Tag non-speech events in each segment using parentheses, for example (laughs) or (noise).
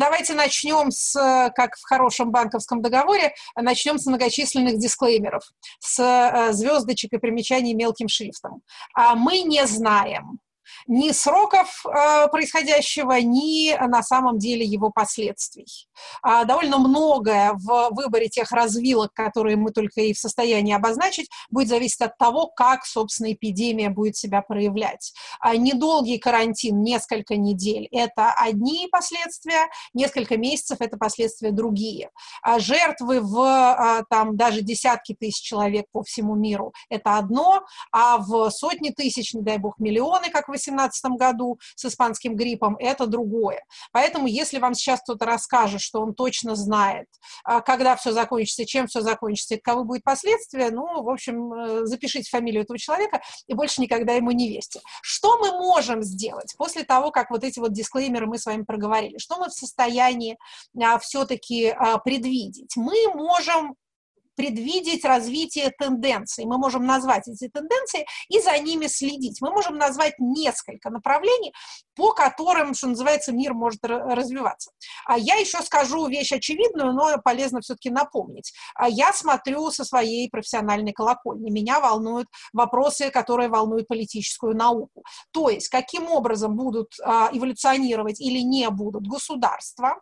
Давайте начнем с, как в хорошем банковском договоре, начнем с многочисленных дисклеймеров, с э, звездочек и примечаний мелким шрифтом. А мы не знаем, ни сроков э, происходящего, ни на самом деле его последствий. А, довольно многое в выборе тех развилок, которые мы только и в состоянии обозначить, будет зависеть от того, как, собственно, эпидемия будет себя проявлять. А, недолгий карантин, несколько недель – это одни последствия, несколько месяцев – это последствия другие. А жертвы в а, там, даже десятки тысяч человек по всему миру – это одно, а в сотни тысяч, не дай бог, миллионы, как в 2018 году с испанским гриппом, это другое. Поэтому, если вам сейчас кто-то расскажет, что он точно знает, а, когда все закончится, чем все закончится, и каковы будут последствия, ну, в общем, э, запишите фамилию этого человека и больше никогда ему не вести. Что мы можем сделать после того, как вот эти вот дисклеймеры мы с вами проговорили? Что мы в состоянии а, все-таки а, предвидеть? Мы можем предвидеть развитие тенденций. Мы можем назвать эти тенденции и за ними следить. Мы можем назвать несколько направлений, по которым, что называется, мир может развиваться. А я еще скажу вещь очевидную, но полезно все-таки напомнить. А я смотрю со своей профессиональной колокольни. Меня волнуют вопросы, которые волнуют политическую науку. То есть, каким образом будут а, эволюционировать или не будут государства,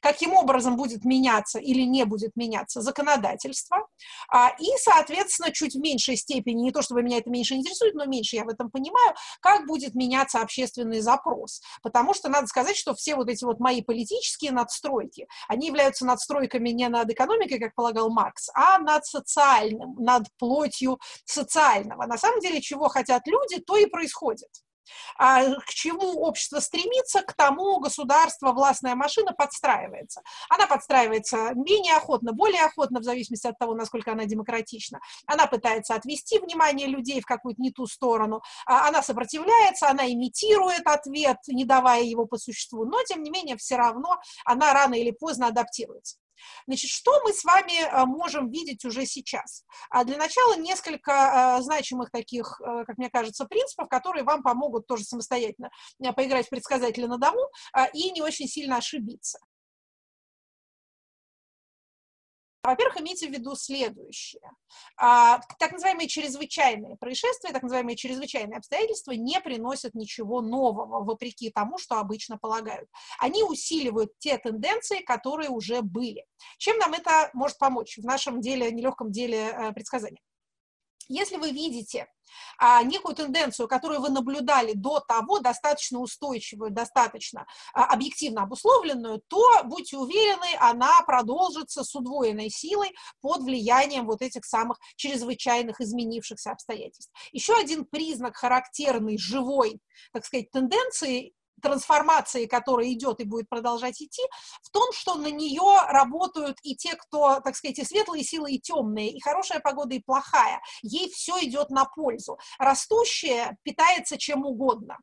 каким образом будет меняться или не будет меняться законодательство, а, и, соответственно, чуть в меньшей степени, не то чтобы меня это меньше интересует, но меньше я в этом понимаю, как будет меняться общественный запрос. Потому что надо сказать, что все вот эти вот мои политические надстройки, они являются надстройками не над экономикой, как полагал Маркс, а над социальным, над плотью социального. На самом деле, чего хотят люди, то и происходит. А к чему общество стремится, к тому государство, властная машина подстраивается. Она подстраивается менее охотно, более охотно, в зависимости от того, насколько она демократична. Она пытается отвести внимание людей в какую-то не ту сторону. А она сопротивляется, она имитирует ответ, не давая его по существу. Но, тем не менее, все равно она рано или поздно адаптируется. Значит, что мы с вами э, можем видеть уже сейчас? А для начала несколько э, значимых таких, э, как мне кажется, принципов, которые вам помогут тоже самостоятельно поиграть в предсказателя на дому и не очень сильно ошибиться. Во-первых, имейте в виду следующее. А, так называемые чрезвычайные происшествия, так называемые чрезвычайные обстоятельства не приносят ничего нового, вопреки тому, что обычно полагают. Они усиливают те тенденции, которые уже были. Чем нам это может помочь в нашем деле, нелегком деле э, предсказания? Если вы видите а, некую тенденцию, которую вы наблюдали до того, достаточно устойчивую, достаточно а, объективно обусловленную, то, будьте уверены, она продолжится с удвоенной силой под влиянием вот этих самых чрезвычайных изменившихся обстоятельств. Еще один признак характерный живой, так сказать, тенденции трансформации, которая идет и будет продолжать идти, в том, что на нее работают и те, кто, так сказать, и светлые силы, и темные, и хорошая погода, и плохая. Ей все идет на пользу. Растущее питается чем угодно.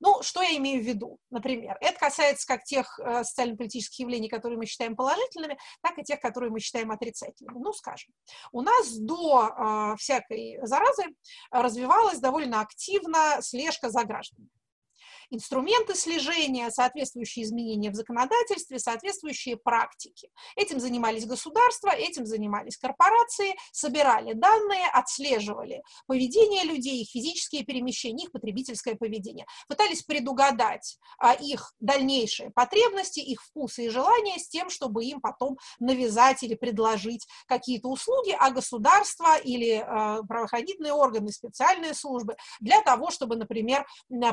Ну, что я имею в виду, например? Это касается как тех э, социально-политических явлений, которые мы считаем положительными, так и тех, которые мы считаем отрицательными. Ну, скажем, у нас до э, всякой заразы развивалась довольно активно слежка за гражданами инструменты слежения, соответствующие изменения в законодательстве, соответствующие практики. Этим занимались государства, этим занимались корпорации, собирали данные, отслеживали поведение людей, их физические перемещения, их потребительское поведение, пытались предугадать а, их дальнейшие потребности, их вкусы и желания с тем, чтобы им потом навязать или предложить какие-то услуги, а государство или э, правоохранительные органы, специальные службы для того, чтобы, например,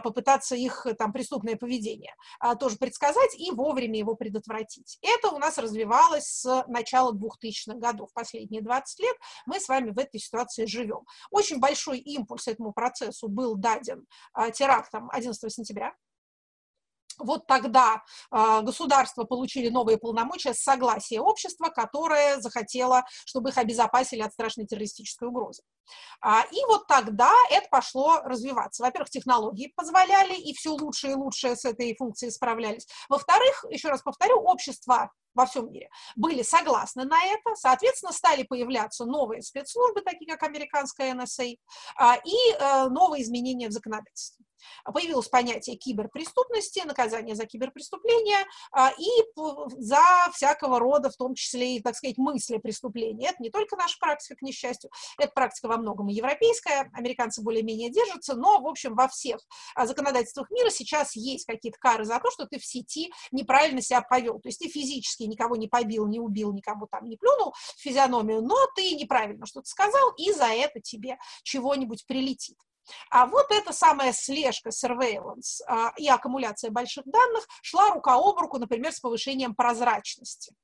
попытаться их там преступное поведение, а, тоже предсказать и вовремя его предотвратить. Это у нас развивалось с начала 2000-х годов. Последние 20 лет мы с вами в этой ситуации живем. Очень большой импульс этому процессу был даден а, терактом 11 сентября вот тогда э, государства получили новые полномочия с согласия общества, которое захотело, чтобы их обезопасили от страшной террористической угрозы. А, и вот тогда это пошло развиваться. Во-первых, технологии позволяли, и все лучше и лучше с этой функцией справлялись. Во-вторых, еще раз повторю, общество во всем мире были согласны на это, соответственно, стали появляться новые спецслужбы, такие как американская NSA, а, и э, новые изменения в законодательстве. появилось понятие киберпреступности, наказание за киберпреступления а, и за всякого рода, в том числе и, так сказать, мысли преступления. Это не только наша практика, к несчастью, это практика во многом и европейская, американцы более-менее держатся, но, в общем, во всех а, законодательствах мира сейчас есть какие-то кары за то, что ты в сети неправильно себя повел. То есть ты физически никого не побил, не убил, никому там не плюнул в физиономию, но ты неправильно что-то сказал, и за это тебе чего-нибудь прилетит. А вот эта самая слежка, surveillance а, и аккумуляция больших данных шла рука об руку, например, с повышением прозрачности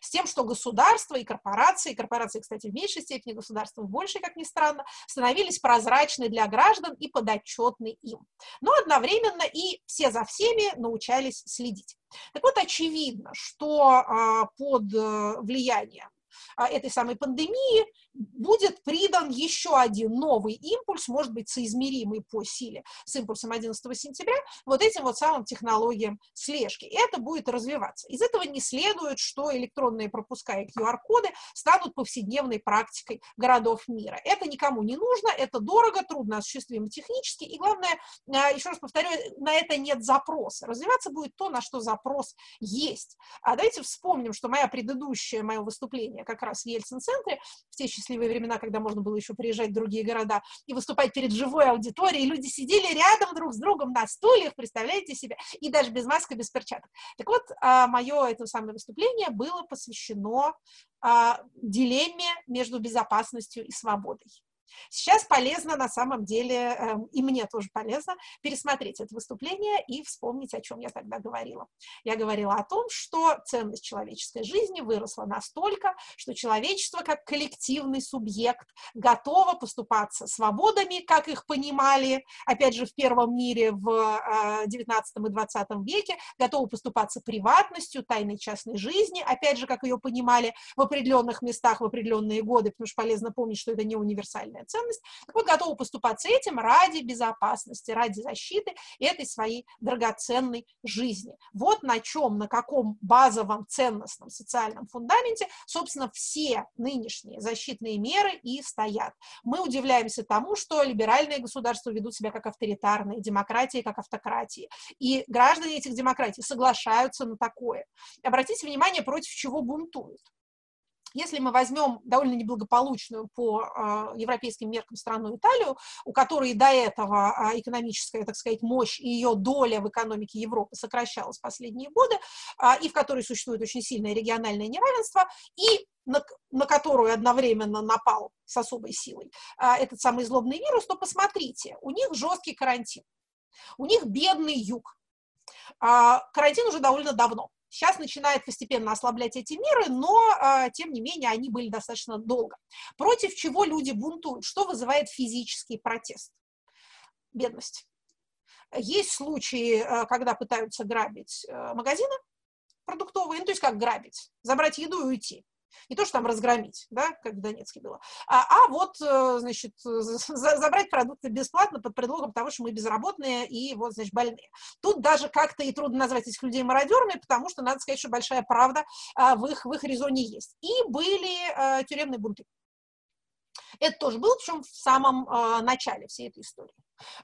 с тем, что государства и корпорации, корпорации, кстати, в меньшей степени, государства в большей, как ни странно, становились прозрачны для граждан и подотчетны им. Но одновременно и все за всеми научались следить. Так вот, очевидно, что а, под э, влиянием а, этой самой пандемии будет придан еще один новый импульс, может быть, соизмеримый по силе с импульсом 11 сентября, вот этим вот самым технологиям слежки. И это будет развиваться. Из этого не следует, что электронные пропуска и QR-коды станут повседневной практикой городов мира. Это никому не нужно, это дорого, трудно осуществимо технически, и главное, а, еще раз повторю, на это нет запроса. Развиваться будет то, на что запрос есть. А давайте вспомним, что моя предыдущее, мое выступление как раз в Ельцин-центре в те счастливые времена, когда можно было еще приезжать в другие города и выступать перед живой аудиторией, люди сидели рядом друг с другом на стульях, представляете себе, и даже без маски, без перчаток. Так вот, а, мое это самое выступление было посвящено а, дилемме между безопасностью и свободой. Сейчас полезно на самом деле, эм, и мне тоже полезно, пересмотреть это выступление и вспомнить, о чем я тогда говорила. Я говорила о том, что ценность человеческой жизни выросла настолько, что человечество как коллективный субъект готово поступаться свободами, как их понимали, опять же, в первом мире в 19 э, и 20 веке, готово поступаться приватностью, тайной частной жизни, опять же, как ее понимали в определенных местах в определенные годы, потому что полезно помнить, что это не универсальная национальная ценность, вот готовы поступаться этим ради безопасности, ради защиты этой своей драгоценной жизни. Вот на чем, на каком базовом ценностном социальном фундаменте, собственно, все нынешние защитные меры и стоят. Мы удивляемся тому, что либеральные государства ведут себя как авторитарные, демократии как автократии. И граждане этих демократий соглашаются на такое. Обратите внимание, против чего бунтуют. Если мы возьмем довольно неблагополучную по э, европейским меркам страну Италию, у которой до этого э, экономическая, так сказать, мощь и ее доля в экономике Европы сокращалась последние годы, э, и в которой существует очень сильное региональное неравенство, и на, на которую одновременно напал с особой силой этот самый злобный вирус, то посмотрите, у них жесткий карантин, у них бедный юг. Карантин уже довольно давно. Сейчас начинает постепенно ослаблять эти меры, но, а, тем не менее, они были достаточно долго. Против чего люди бунтуют? Что вызывает физический протест? Бедность. Есть случаи, а, когда пытаются грабить а, магазины продуктовые, ну, то есть как грабить, забрать еду и уйти. Не то, что там разгромить, да, как в Донецке было, а, а вот, э, значит, за, забрать продукты бесплатно под предлогом того, что мы безработные и вот, значит, больные. Тут даже как-то и трудно назвать этих людей мародерами, потому что, надо сказать, что большая правда а, в их, в их резоне есть. И были а, тюремные бунты. Это тоже было, причем в самом а, начале всей этой истории.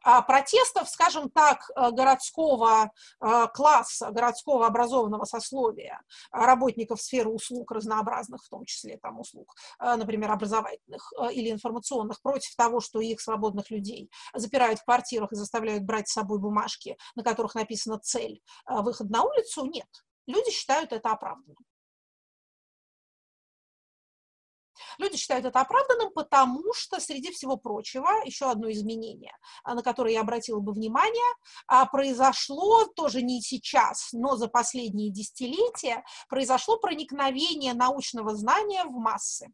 А, протестов, скажем так, э, городского э, класса, городского образованного сословия, а, работников сферы услуг разнообразных, в том числе там услуг, э, например, образовательных или информационных, против того, что их свободных людей запирают в квартирах и заставляют брать с собой бумажки, на которых написана цель, выход на улицу, нет. Люди считают это оправданным. Люди считают это оправданным, потому что, среди всего прочего, еще одно изменение, а, на которое я обратила бы внимание, а, произошло тоже не сейчас, но за последние десятилетия, произошло проникновение научного знания в массы.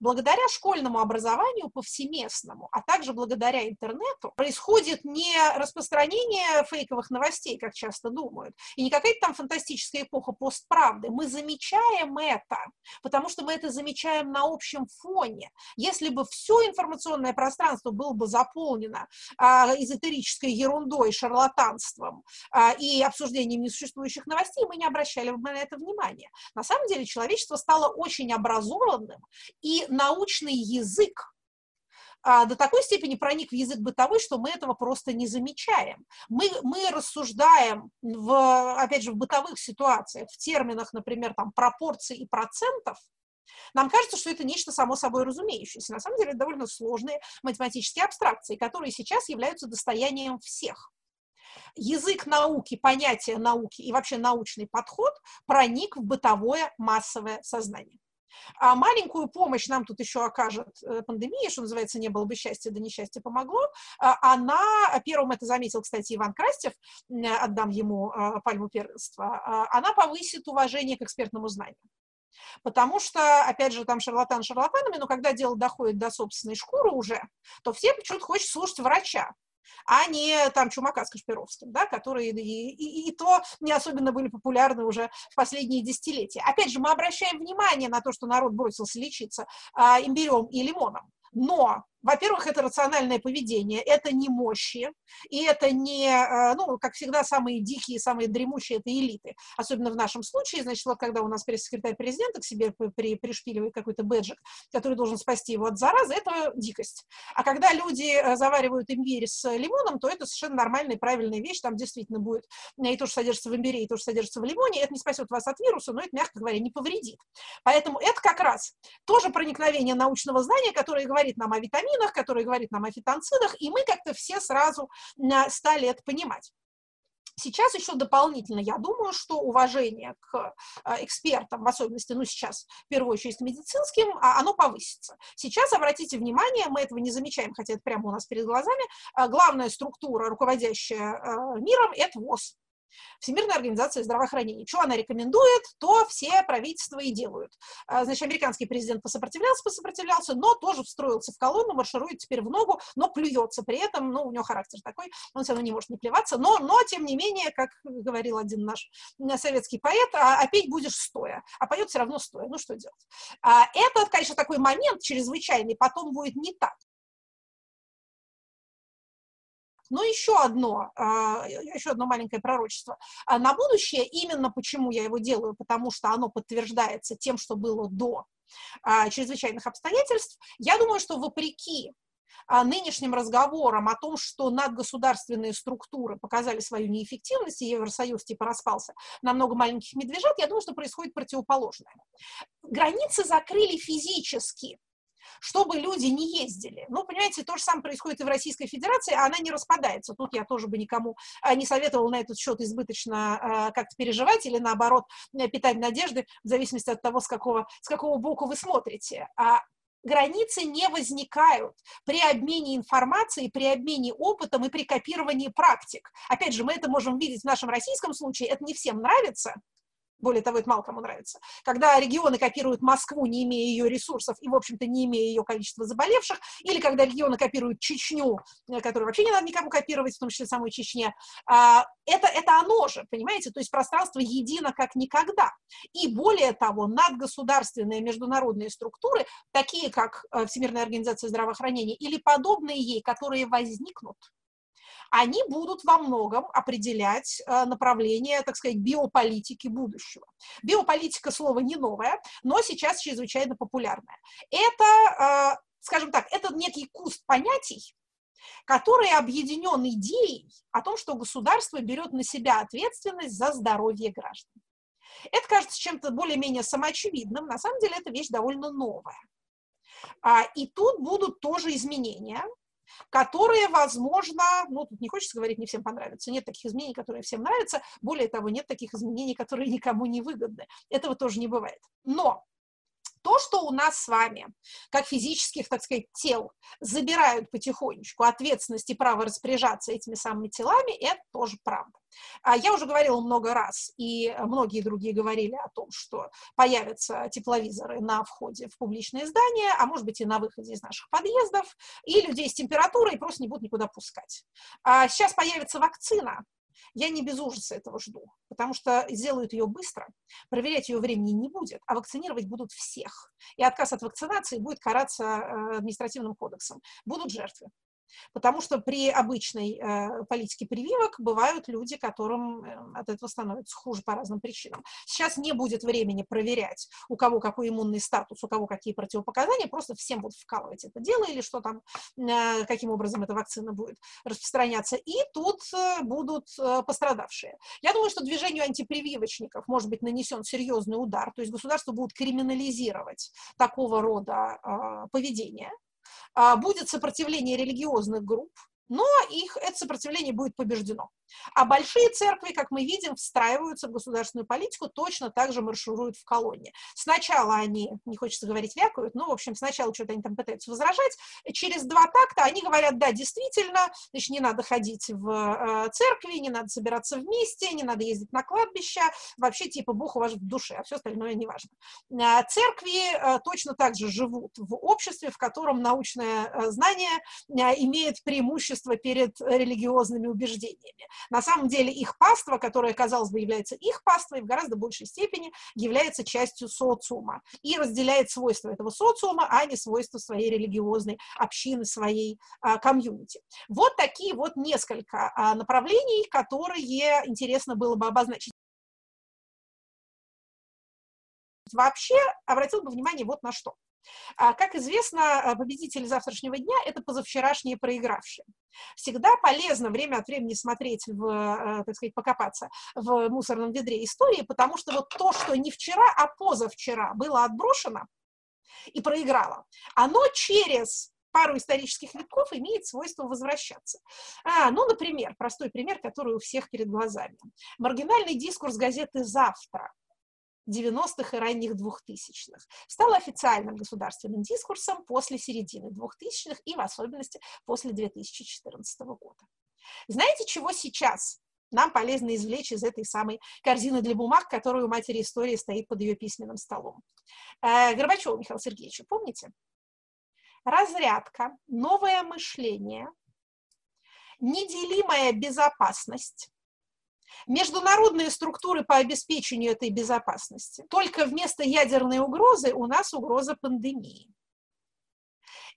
Благодаря школьному образованию повсеместному, а также благодаря интернету, происходит не распространение фейковых новостей, как часто думают, и не какая-то там фантастическая эпоха постправды. Мы замечаем это, потому что мы это замечаем на общем фоне. Если бы все информационное пространство было бы заполнено а, эзотерической ерундой, шарлатанством а, и обсуждением несуществующих новостей, мы не обращали бы на это внимания. На самом деле человечество стало очень образованным и научный язык а, до такой степени проник в язык бытовой, что мы этого просто не замечаем. Мы, мы рассуждаем, в, опять же, в бытовых ситуациях, в терминах, например, там, пропорций и процентов, нам кажется, что это нечто само собой разумеющееся. На самом деле это довольно сложные математические абстракции, которые сейчас являются достоянием всех. Язык науки, понятие науки и вообще научный подход проник в бытовое массовое сознание. А маленькую помощь нам тут еще окажет э, пандемия, что называется, не было бы счастья, да несчастье помогло. А, она, первым это заметил, кстати, Иван Крастев, отдам ему а, пальму первенства, она повысит уважение к экспертному знанию. Потому что, опять же, там шарлатан шарлатанами, но когда дело доходит до собственной шкуры уже, то все почему-то хочет слушать врача а не там Чумака с Кашпировским, да, которые и, и, и то не особенно были популярны уже в последние десятилетия. Опять же, мы обращаем внимание на то, что народ бросился лечиться а, имбирем и лимоном, но во-первых, это рациональное поведение, это не мощи, и это не, э, ну, как всегда, самые дикие, самые дремучие – это элиты. Особенно в нашем случае, значит, вот когда у нас пресс-секретарь президента к себе при, пришпиливает какой-то бэджик, который должен спасти его от заразы, это дикость. А когда люди э, заваривают имбирь с лимоном, то это совершенно нормальная правильная вещь, там действительно будет и то, что содержится в имбире, и то, что содержится в лимоне, это не спасет вас от вируса, но это, мягко говоря, не повредит. Поэтому это как раз тоже проникновение научного знания, которое говорит нам о витаминах, витаминах, который говорит нам о фитонцидах, и мы как-то все сразу стали это понимать. Сейчас еще дополнительно, я думаю, что уважение к э, экспертам, в особенности, ну, сейчас, в первую очередь, медицинским, а, оно повысится. Сейчас, обратите внимание, мы этого не замечаем, хотя это прямо у нас перед глазами, э, главная структура, руководящая э, миром, это ВОЗ. Всемирная организация здравоохранения. Что она рекомендует, то все правительства и делают. А, значит, американский президент посопротивлялся, посопротивлялся, но тоже встроился в колонну, марширует теперь в ногу, но плюется при этом, ну, у него характер такой, он все равно не может не плеваться, но, но тем не менее, как говорил один наш советский поэт, а, а петь будешь стоя, а поет все равно стоя, ну что делать. А, это, конечно, такой момент чрезвычайный, потом будет не так. Но еще одно, а, еще одно маленькое пророчество. А на будущее, именно почему я его делаю, потому что оно подтверждается тем, что было до а, чрезвычайных обстоятельств, я думаю, что вопреки нынешним разговорам о том, что надгосударственные структуры показали свою неэффективность, и Евросоюз типа распался на много маленьких медвежат, я думаю, что происходит противоположное. Границы закрыли физически, чтобы люди не ездили. Ну, понимаете, то же самое происходит и в Российской Федерации, а она не распадается. Тут я тоже бы никому а, не советовала на этот счет избыточно а, как-то переживать или, наоборот, э, питать надежды в зависимости от того, с какого, с какого боку вы смотрите. А границы не возникают при обмене информацией, при обмене опытом и при копировании практик. Опять же, мы это можем видеть в нашем российском случае, это не всем нравится, более того, это мало кому нравится, когда регионы копируют Москву, не имея ее ресурсов и, в общем-то, не имея ее количества заболевших, или когда регионы копируют Чечню, э, которую вообще не надо никому копировать, в том числе самой Чечне, а, это, это оно же, понимаете, то есть пространство едино как никогда. И более того, надгосударственные международные структуры, такие как э, Всемирная организация здравоохранения или подобные ей, которые возникнут, они будут во многом определять э, направление, так сказать, биополитики будущего. Биополитика слово не новое, но сейчас чрезвычайно популярное. Это, э, скажем так, это некий куст понятий, который объединен идеей о том, что государство берет на себя ответственность за здоровье граждан. Это кажется чем-то более-менее самоочевидным, на самом деле это вещь довольно новая. А, и тут будут тоже изменения, которые, возможно, ну, тут не хочется говорить, не всем понравятся. Нет таких изменений, которые всем нравятся. Более того, нет таких изменений, которые никому не выгодны. Этого тоже не бывает. Но то, что у нас с вами, как физических, так сказать, тел, забирают потихонечку ответственность и право распоряжаться этими самыми телами, это тоже правда. А я уже говорила много раз, и многие другие говорили о том, что появятся тепловизоры на входе в публичные здания, а может быть и на выходе из наших подъездов, и людей с температурой просто не будут никуда пускать. А сейчас появится вакцина, я не без ужаса этого жду, потому что сделают ее быстро, проверять ее времени не будет, а вакцинировать будут всех. И отказ от вакцинации будет караться э, административным кодексом. Будут жертвы. Потому что при обычной э, политике прививок бывают люди, которым э, от этого становится хуже по разным причинам. Сейчас не будет времени проверять, у кого какой иммунный статус, у кого какие противопоказания, просто всем будут вкалывать это дело или что там, э, каким образом эта вакцина будет распространяться. И тут э, будут пострадавшие. Я думаю, что движению антипрививочников может быть нанесен серьезный удар, то есть государство будет криминализировать такого рода поведение, будет сопротивление религиозных групп, но их это сопротивление будет побеждено. А большие церкви, как мы видим, встраиваются в государственную политику, точно так же маршируют в колонне. Сначала они, не хочется говорить, вякают, но, в общем, сначала что-то они там пытаются возражать, через два такта они говорят, да, действительно, значит, не надо ходить в э, церкви, не надо собираться вместе, не надо ездить на кладбище, вообще, типа, Бог у вас в душе, а все остальное не важно. А церкви э, точно так же живут в обществе, в котором научное э, знание имеет преимущество перед религиозными убеждениями. На самом деле их паства, которая, казалось бы, является их паствой, в гораздо большей степени является частью социума и разделяет свойства этого социума, а не свойства своей религиозной общины, своей а, комьюнити. Вот такие вот несколько а, направлений, которые интересно было бы обозначить. Вообще обратил бы внимание вот на что. А, как известно, а, победители завтрашнего дня – это позавчерашние проигравшие. Всегда полезно время от времени смотреть, в, а, так сказать, покопаться в мусорном ведре истории, потому что вот то, что не вчера, а позавчера было отброшено и проиграло, оно через пару исторических веков имеет свойство возвращаться. А, ну, например, простой пример, который у всех перед глазами. Маргинальный дискурс газеты «Завтра» 90-х и ранних 2000-х. Стал официальным государственным дискурсом после середины 2000-х и в особенности после 2014 года. Знаете, чего сейчас нам полезно извлечь из этой самой корзины для бумаг, которая у матери истории стоит под ее письменным столом? Э, Горбачева Михаил Сергеевич, помните? Разрядка, новое мышление, неделимая безопасность, Международные структуры по обеспечению этой безопасности. Только вместо ядерной угрозы у нас угроза пандемии.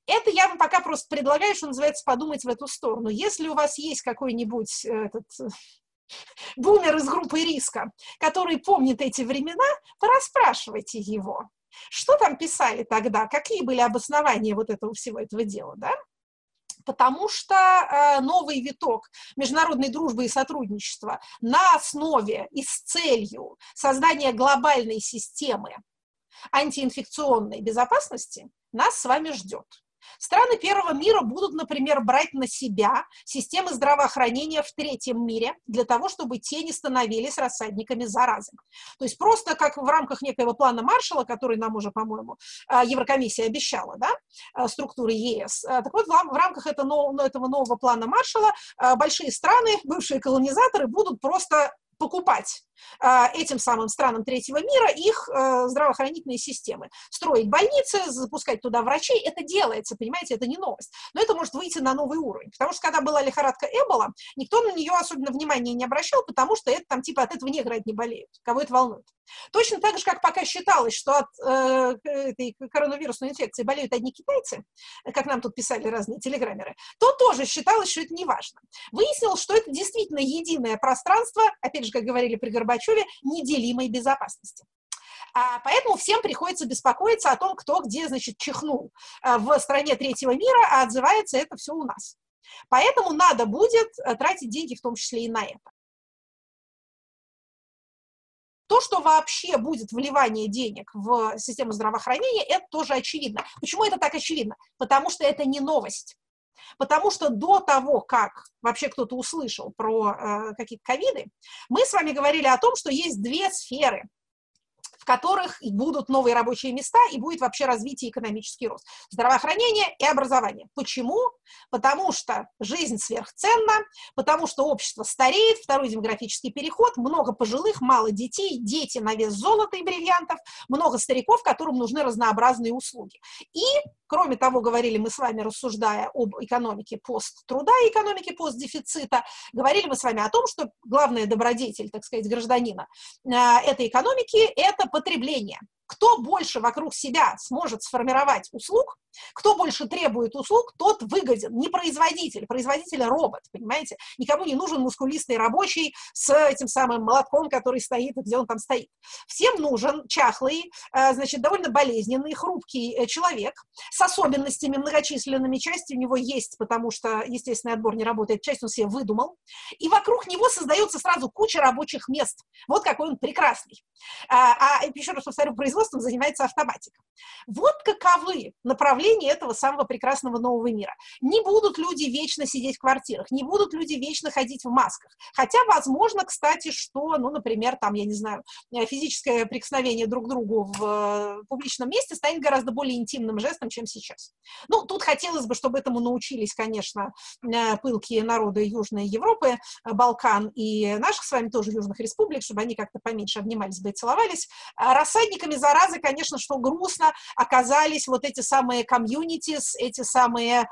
Это я вам пока просто предлагаю, что называется, подумать в эту сторону. Если у вас есть какой-нибудь э, этот, бумер из группы риска, который помнит эти времена, порасспрашивайте его. Что там писали тогда? Какие были обоснования вот этого всего этого дела, да? Потому что э, новый виток международной дружбы и сотрудничества на основе и с целью создания глобальной системы антиинфекционной безопасности нас с вами ждет. Страны первого мира будут, например, брать на себя системы здравоохранения в третьем мире для того, чтобы те не становились рассадниками заразы. То есть просто как в рамках некоего плана Маршала, который нам уже, по-моему, а, Еврокомиссия обещала, да, а, структуры ЕС. А, так вот, в рамках этого нового плана Маршала большие страны, бывшие колонизаторы, будут просто покупать этим самым странам третьего мира их э, здравоохранительные системы. Строить больницы, запускать туда врачей, это делается, понимаете, это не новость. Но это может выйти на новый уровень, потому что когда была лихорадка Эбола, никто на нее особенно внимания не обращал, потому что это там типа от этого негры не болеют, кого это волнует. Точно так же, как пока считалось, что от э, этой коронавирусной инфекции болеют одни китайцы, как нам тут писали разные телеграммеры, то тоже считалось, что это не важно. Выяснилось, что это действительно единое пространство, опять же, как говорили при Горбачеве, неделимой безопасности. А, поэтому всем приходится беспокоиться о том, кто где, значит, чихнул а, в стране третьего мира, а отзывается это все у нас. Поэтому надо будет э, тратить деньги в том числе и на это. То, что вообще будет вливание денег в систему здравоохранения, это тоже очевидно. Почему это так очевидно? Потому что это не новость. Потому что до того, как вообще кто-то услышал про э, какие-то ковиды, мы с вами говорили о том, что есть две сферы, в которых будут новые рабочие места и будет вообще развитие экономический рост. Здравоохранение и образование. Почему? Потому что жизнь сверхценна, потому что общество стареет, второй демографический переход, много пожилых, мало детей, дети на вес золота и бриллиантов, много стариков, которым нужны разнообразные услуги. И Кроме того, говорили мы с вами, рассуждая об экономике посттруда и экономике постдефицита, говорили мы с вами о том, что главная добродетель, так сказать, гражданина э, этой экономики – это потребление. Кто больше вокруг себя сможет сформировать услуг, кто больше требует услуг, тот выгоден. Не производитель, производитель робот, понимаете? Никому не нужен мускулистый рабочий с этим самым молотком, который стоит, где он там стоит. Всем нужен чахлый, э, значит, довольно болезненный, хрупкий э, человек с особенностями многочисленными. Часть у него есть, потому что естественный отбор не работает, часть он себе выдумал. И вокруг него создается сразу куча рабочих мест. Вот какой он прекрасный. А, а еще раз повторю, производством занимается автоматика. Вот каковы направления этого самого прекрасного нового мира. Не будут люди вечно сидеть в квартирах, не будут люди вечно ходить в масках. Хотя, возможно, кстати, что, ну, например, там, я не знаю, физическое прикосновение друг к другу в э, публичном месте станет гораздо более интимным жестом, чем сейчас. Ну, тут хотелось бы, чтобы этому научились, конечно, э, пылкие народы Южной Европы, Балкан и наших с вами тоже южных республик, чтобы они как-то поменьше обнимались бы и целовались. А рассадниками заразы, конечно, что грустно, оказались вот эти самые комьюнитис, эти самые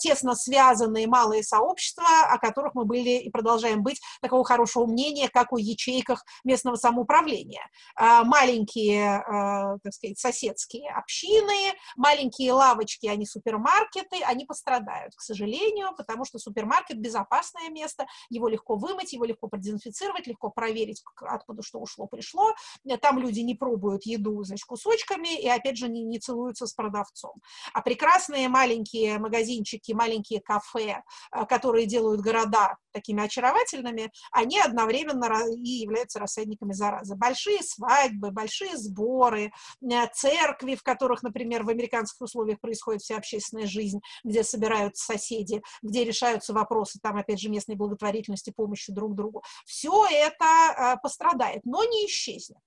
тесно связанные малые сообщества, о которых мы были и продолжаем быть такого хорошего мнения, как о ячейках местного самоуправления. А, маленькие, а, так сказать, соседские общины, маленькие лавочки, они супермаркеты, они пострадают, к сожалению, потому что супермаркет – безопасное место, его легко вымыть, его легко продезинфицировать, легко проверить, откуда что ушло, пришло. Там люди не пробуют еду, значит, кусочками, и, опять же, не, не целуются с продавцом. А прекрасные маленькие магазинчики, маленькие кафе, э, которые делают города такими очаровательными, они одновременно и являются рассадниками заразы. Большие свадьбы, большие сборы, э, церкви, в которых, например, в американских условиях происходит вся общественная жизнь, где собираются соседи, где решаются вопросы, там, опять же, местной благотворительности, помощи друг другу. Все это э, пострадает, но не исчезнет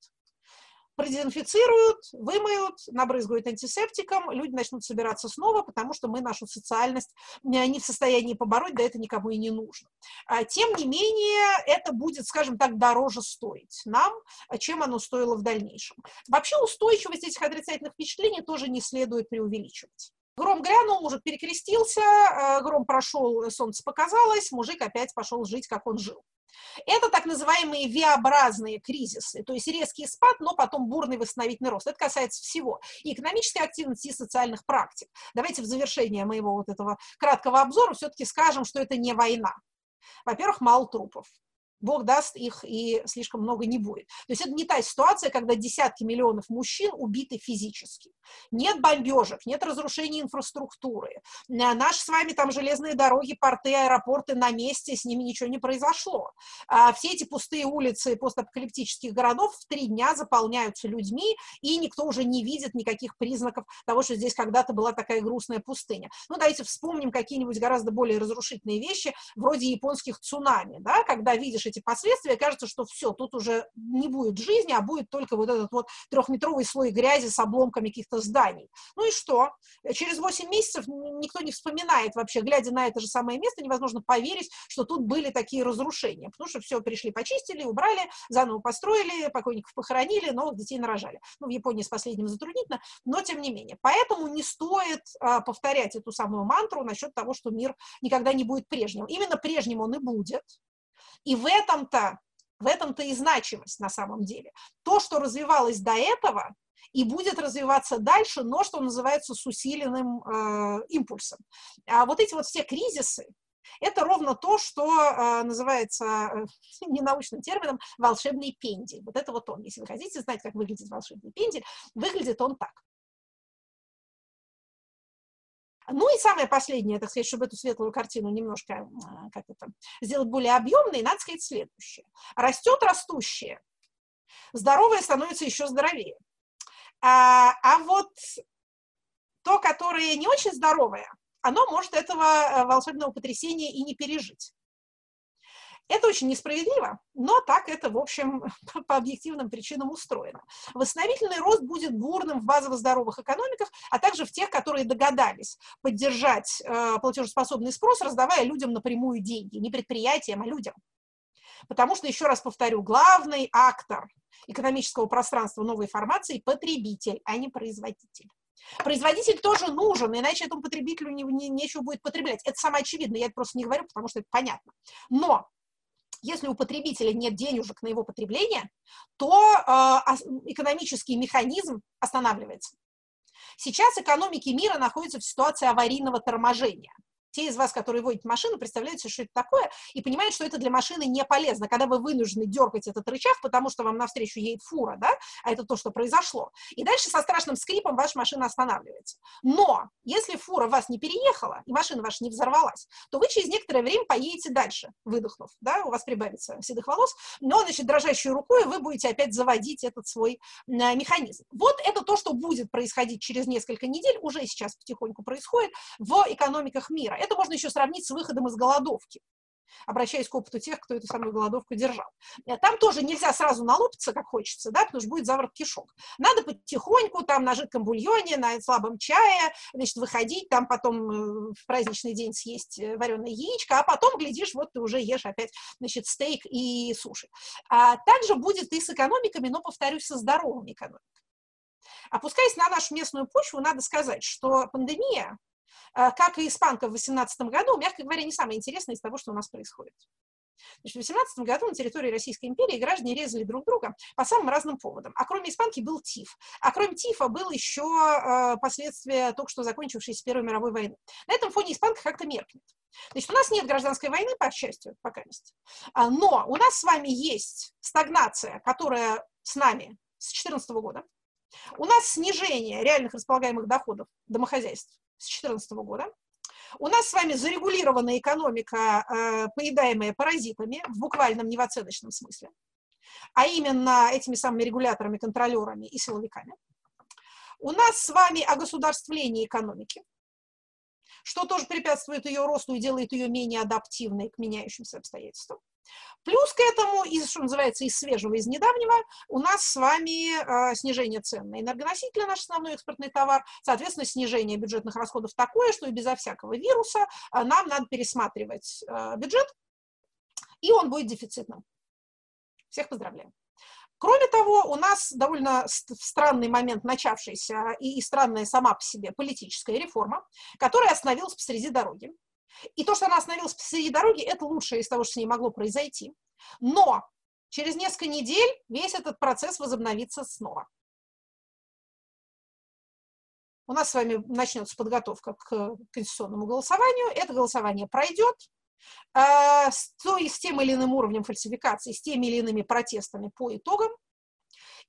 продезинфицируют, вымоют, набрызгают антисептиком, люди начнут собираться снова, потому что мы нашу социальность не в состоянии побороть, да это никому и не нужно. А, тем не менее, это будет, скажем так, дороже стоить нам, чем оно стоило в дальнейшем. Вообще устойчивость этих отрицательных впечатлений тоже не следует преувеличивать. Гром грянул, мужик перекрестился, э, гром прошел, солнце показалось, мужик опять пошел жить, как он жил. Это так называемые V-образные кризисы, то есть резкий спад, но потом бурный восстановительный рост. Это касается всего. И экономической активности, и социальных практик. Давайте в завершение моего вот этого краткого обзора все-таки скажем, что это не война. Во-первых, мало трупов. Бог даст, их и слишком много не будет. То есть это не та ситуация, когда десятки миллионов мужчин убиты физически. Нет бомбежек, нет разрушения инфраструктуры. Э, наши с вами там железные дороги, порты, аэропорты на месте, с ними ничего не произошло. А все эти пустые улицы постапокалиптических городов в три дня заполняются людьми, и никто уже не видит никаких признаков того, что здесь когда-то была такая грустная пустыня. Ну, давайте вспомним какие-нибудь гораздо более разрушительные вещи, вроде японских цунами, да, когда видишь эти последствия, кажется, что все, тут уже не будет жизни, а будет только вот этот вот трехметровый слой грязи с обломками каких-то зданий. Ну и что? Через 8 месяцев никто не вспоминает вообще, глядя на это же самое место, невозможно поверить, что тут были такие разрушения, потому что все пришли, почистили, убрали, заново построили, покойников похоронили, новых детей нарожали. Ну, в Японии с последним затруднительно, но тем не менее. Поэтому не стоит а, повторять эту самую мантру насчет того, что мир никогда не будет прежним. Именно прежним он и будет, и в этом-то в этом-то и значимость на самом деле. То, что развивалось до этого, и будет развиваться дальше, но, что называется, с усиленным э, импульсом. А вот эти вот все кризисы, это ровно то, что э, называется э, (laughs) ненаучным термином волшебный пендель. Вот это вот он. Если вы хотите знать, как выглядит волшебный пендель, выглядит он так. Ну и самое последнее, так сказать, чтобы эту светлую картину немножко как это, сделать более объемной, надо сказать следующее. Растет растущее, здоровое становится еще здоровее. А, а вот то, которое не очень здоровое, оно может этого э, волшебного потрясения и не пережить. Это очень несправедливо, но так это, в общем, (laughs) по объективным причинам устроено. Восстановительный рост будет бурным в базово здоровых экономиках, а также в тех, которые догадались поддержать э, платежеспособный спрос, раздавая людям напрямую деньги, не предприятиям, а людям. Потому что, еще раз повторю, главный актор экономического пространства новой формации – потребитель, а не производитель. Производитель тоже нужен, иначе этому потребителю не, не, нечего будет потреблять. Это самое очевидное, я это просто не говорю, потому что это понятно. Но если у потребителя нет денежек на его потребление, то э, экономический механизм останавливается. Сейчас экономики мира находятся в ситуации аварийного торможения – те из вас, которые водят машину, представляют себе, что это такое, и понимают, что это для машины не полезно, когда вы вынуждены дергать этот рычаг, потому что вам навстречу едет фура, да, а это то, что произошло. И дальше со страшным скрипом ваша машина останавливается. Но если фура вас не переехала, и машина ваша не взорвалась, то вы через некоторое время поедете дальше, выдохнув, да, у вас прибавится седых волос, но, значит, дрожащей рукой вы будете опять заводить этот свой механизм. Вот это то, что будет происходить через несколько недель, уже сейчас потихоньку происходит в экономиках мира. Это можно еще сравнить с выходом из голодовки обращаясь к опыту тех, кто эту самую голодовку держал. Э, там тоже нельзя сразу налупиться, как хочется, да, потому что будет заворот кишок. Надо потихоньку, там, на жидком бульоне, на слабом чае, значит, выходить, там потом э, в праздничный день съесть э, вареное яичко, а потом, глядишь, вот ты уже ешь опять, значит, стейк и суши. А также будет и с экономиками, но, повторюсь, со здоровыми экономиками. Опускаясь на нашу местную почву, надо сказать, что пандемия как и испанка в 2018 году, мягко говоря, не самое интересное из того, что у нас происходит. Значит, в 18 году на территории Российской империи граждане резали друг друга по самым разным поводам. А кроме испанки был ТИФ. А кроме ТИФа был еще э, последствия только что закончившейся Первой мировой войны. На этом фоне испанка как-то меркнет. Значит, у нас нет гражданской войны, по счастью, пока есть. А, но у нас с вами есть стагнация, которая с нами с 2014 года. У нас снижение реальных располагаемых доходов домохозяйств с 2014 года. У нас с вами зарегулированная экономика, э, поедаемая паразитами, в буквальном невоценочном смысле, а именно этими самыми регуляторами, контролерами и силовиками. У нас с вами огосударствление экономики, что тоже препятствует ее росту и делает ее менее адаптивной к меняющимся обстоятельствам. Плюс к этому, из, что называется, из свежего, из недавнего, у нас с вами э, снижение цен на энергоносители, наш основной экспортный товар, соответственно, снижение бюджетных расходов такое, что и безо всякого вируса э, нам надо пересматривать э, бюджет, и он будет дефицитным. Всех поздравляю. Кроме того, у нас довольно странный момент начавшийся и, и странная сама по себе политическая реформа, которая остановилась посреди дороги. И то, что она остановилась посреди дороги, это лучшее из того, что с ней могло произойти. Но через несколько недель весь этот процесс возобновится снова. У нас с вами начнется подготовка к конституционному голосованию. Это голосование пройдет э, с, с тем или иным уровнем фальсификации, с теми или иными протестами по итогам.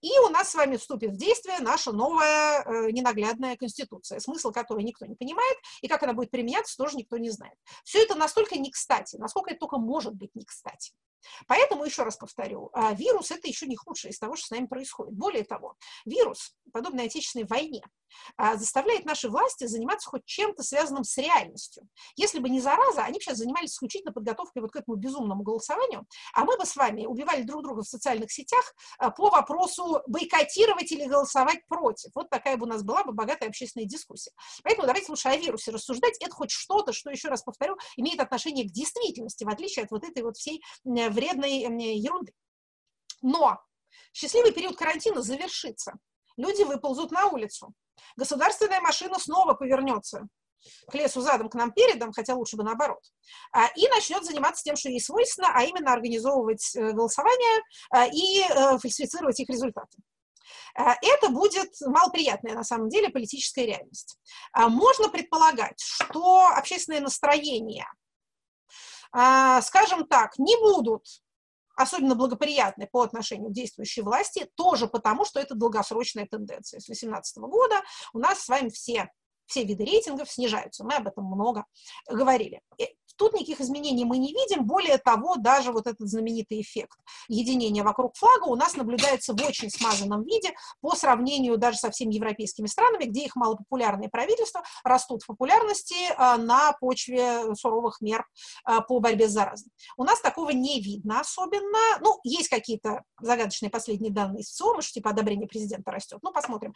И у нас с вами вступит в действие наша новая э, ненаглядная конституция, смысл которой никто не понимает, и как она будет применяться, тоже никто не знает. Все это настолько не кстати, насколько это только может быть не кстати. Поэтому, еще раз повторю, а, вирус – это еще не худшее из того, что с нами происходит. Более того, вирус, подобно Отечественной войне, а, заставляет наши власти заниматься хоть чем-то связанным с реальностью. Если бы не зараза, они бы сейчас занимались исключительно подготовкой вот к этому безумному голосованию, а мы бы с вами убивали друг друга в социальных сетях а, по вопросу бойкотировать или голосовать против. Вот такая бы у нас была бы богатая общественная дискуссия. Поэтому давайте лучше о вирусе рассуждать. Это хоть что-то, что, еще раз повторю, имеет отношение к действительности, в отличие от вот этой вот всей вредной ерунды. Но счастливый период карантина завершится. Люди выползут на улицу. Государственная машина снова повернется к лесу задом, к нам передом, хотя лучше бы наоборот, а, и начнет заниматься тем, что ей свойственно, а именно организовывать э, голосования а, и э, фальсифицировать их результаты. А, это будет малоприятная на самом деле политическая реальность. Можно предполагать, что общественное настроение скажем так, не будут особенно благоприятны по отношению к действующей власти, тоже потому, что это долгосрочная тенденция. С 2018 года у нас с вами все все виды рейтингов снижаются. Мы об этом много говорили. Тут никаких изменений мы не видим. Более того, даже вот этот знаменитый эффект единения вокруг флага у нас наблюдается в очень смазанном виде по сравнению даже со всеми европейскими странами, где их малопопулярные правительства растут в популярности а, на почве суровых мер а, по борьбе с заразой. У нас такого не видно особенно. Ну, есть какие-то загадочные последние данные из ЦИОМа, что типа одобрение президента растет. Ну, посмотрим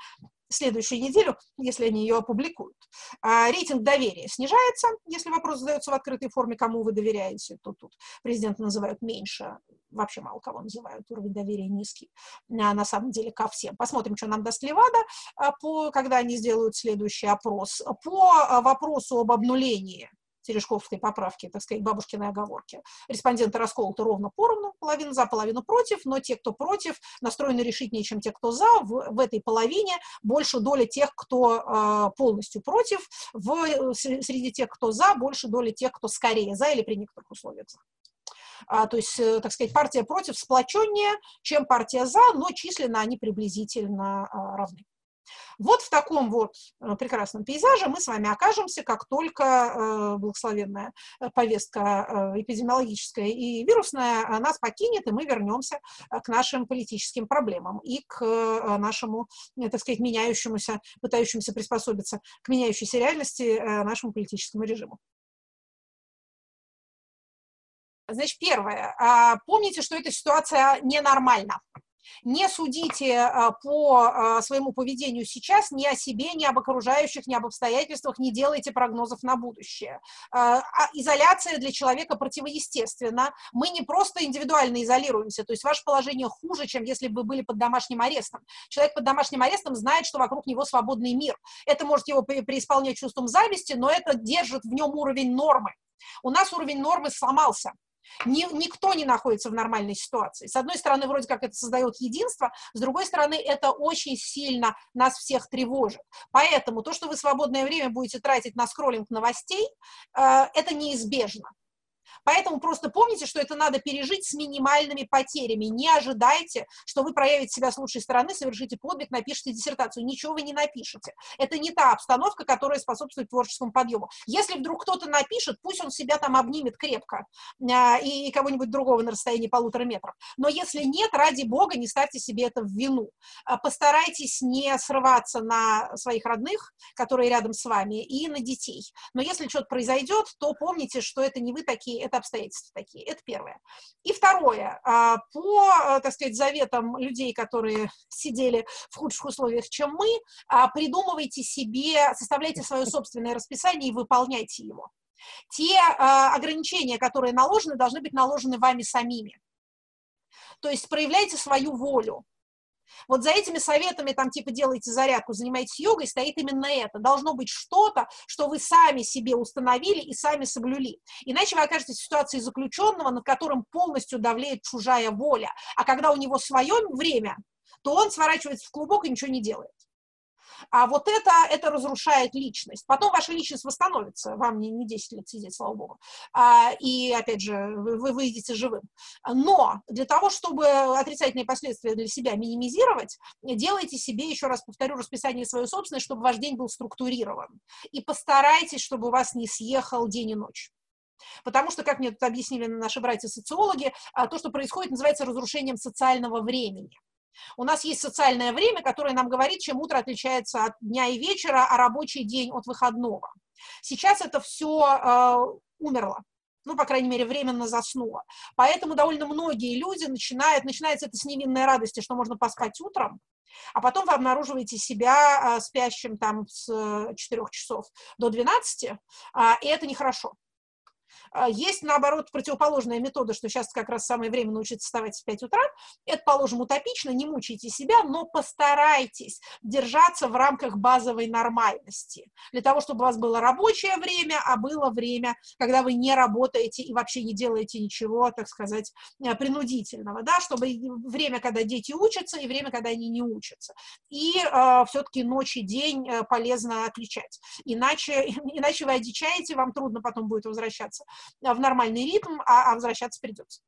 следующую неделю, если они ее опубликуют. А, рейтинг доверия снижается, если вопрос задается в открытой форме, кому вы доверяете, то тут президента называют меньше, вообще мало кого называют, уровень доверия низкий, а на самом деле ко всем. Посмотрим, что нам даст Левада, а, по, когда они сделают следующий опрос. По а, вопросу об обнулении Терешковской поправки, так сказать, бабушкиной оговорки. Респонденты расколоты ровно поровну, половина за, половину против, но те, кто против, настроены решительнее, чем те, кто за. В, в этой половине больше доля тех, кто э, полностью против, в, среди тех, кто за, больше доля тех, кто скорее за или при некоторых условиях за. А, то есть, э, так сказать, партия против сплоченнее, чем партия за, но численно они приблизительно а, равны. Вот в таком вот э, прекрасном пейзаже мы с вами окажемся, как только э, благословенная э, повестка эпидемиологическая и вирусная нас покинет, и мы вернемся к нашим политическим проблемам и к нашему, так сказать, меняющемуся, пытающемуся приспособиться к меняющейся реальности нашему политическому режиму. Значит, первое. А, помните, что эта ситуация ненормальна. Не судите а, по а, своему поведению сейчас ни о себе, ни об окружающих, ни об обстоятельствах, не делайте прогнозов на будущее. А, изоляция для человека противоестественна. Мы не просто индивидуально изолируемся, то есть ваше положение хуже, чем если бы вы были под домашним арестом. Человек под домашним арестом знает, что вокруг него свободный мир. Это может его преисполнять чувством зависти, но это держит в нем уровень нормы. У нас уровень нормы сломался. Ни, никто не находится в нормальной ситуации. С одной стороны, вроде как это создает единство, с другой стороны, это очень сильно нас всех тревожит. Поэтому то, что вы свободное время будете тратить на скроллинг новостей, э, это неизбежно. Поэтому просто помните, что это надо пережить с минимальными потерями. Не ожидайте, что вы проявите себя с лучшей стороны, совершите подвиг, напишите диссертацию. Ничего вы не напишете. Это не та обстановка, которая способствует творческому подъему. Если вдруг кто-то напишет, пусть он себя там обнимет крепко а, и кого-нибудь другого на расстоянии полутора метров. Но если нет, ради бога, не ставьте себе это в вину. А, постарайтесь не срываться на своих родных, которые рядом с вами, и на детей. Но если что-то произойдет, то помните, что это не вы такие, это обстоятельства такие. Это первое. И второе. А, по, э, так сказать, заветам людей, которые (laughs) сидели в худших условиях, чем мы, а, придумывайте себе, составляйте свое собственное расписание и выполняйте его. Те а, ограничения, которые наложены, должны быть наложены вами самими. То есть проявляйте свою волю. Вот за этими советами, там, типа, делайте зарядку, занимайтесь йогой, стоит именно это. Должно быть что-то, что вы сами себе установили и сами соблюли. Иначе вы окажетесь в ситуации заключенного, над которым полностью давлеет чужая воля. А когда у него свое время, то он сворачивается в клубок и ничего не делает. А вот это, это разрушает личность. Потом ваша личность восстановится, вам не, не 10 лет сидеть, слава богу. А, и, опять же, вы, вы выйдете живым. Но для того, чтобы отрицательные последствия для себя минимизировать, делайте себе, еще раз повторю, расписание свое собственное, чтобы ваш день был структурирован. И постарайтесь, чтобы у вас не съехал день и ночь. Потому что, как мне тут объяснили наши братья-социологи, а, то, что происходит, называется разрушением социального времени. У нас есть социальное время, которое нам говорит, чем утро отличается от дня и вечера, а рабочий день от выходного. Сейчас это все э, умерло ну, по крайней мере, временно заснуло. Поэтому довольно многие люди начинают, начинается это с невинной радости, что можно поспать утром, а потом вы обнаруживаете себя э, спящим там с 4 часов до 12, э, и это нехорошо. А, есть, наоборот, противоположная метода, что сейчас как раз самое время научиться вставать в 5 утра. Это, положим, утопично, не мучайте себя, но постарайтесь держаться в рамках базовой нормальности, для того, чтобы у вас было рабочее время, а было время, когда вы не работаете и вообще не делаете ничего, так сказать, э, принудительного, да, чтобы время, когда дети учатся, и время, когда они не учатся. И э, все-таки ночь и день э, полезно отличать. Иначе, (laughs) иначе вы одичаете, вам трудно потом будет возвращаться Э, в нормальный ритм, а, а возвращаться придется.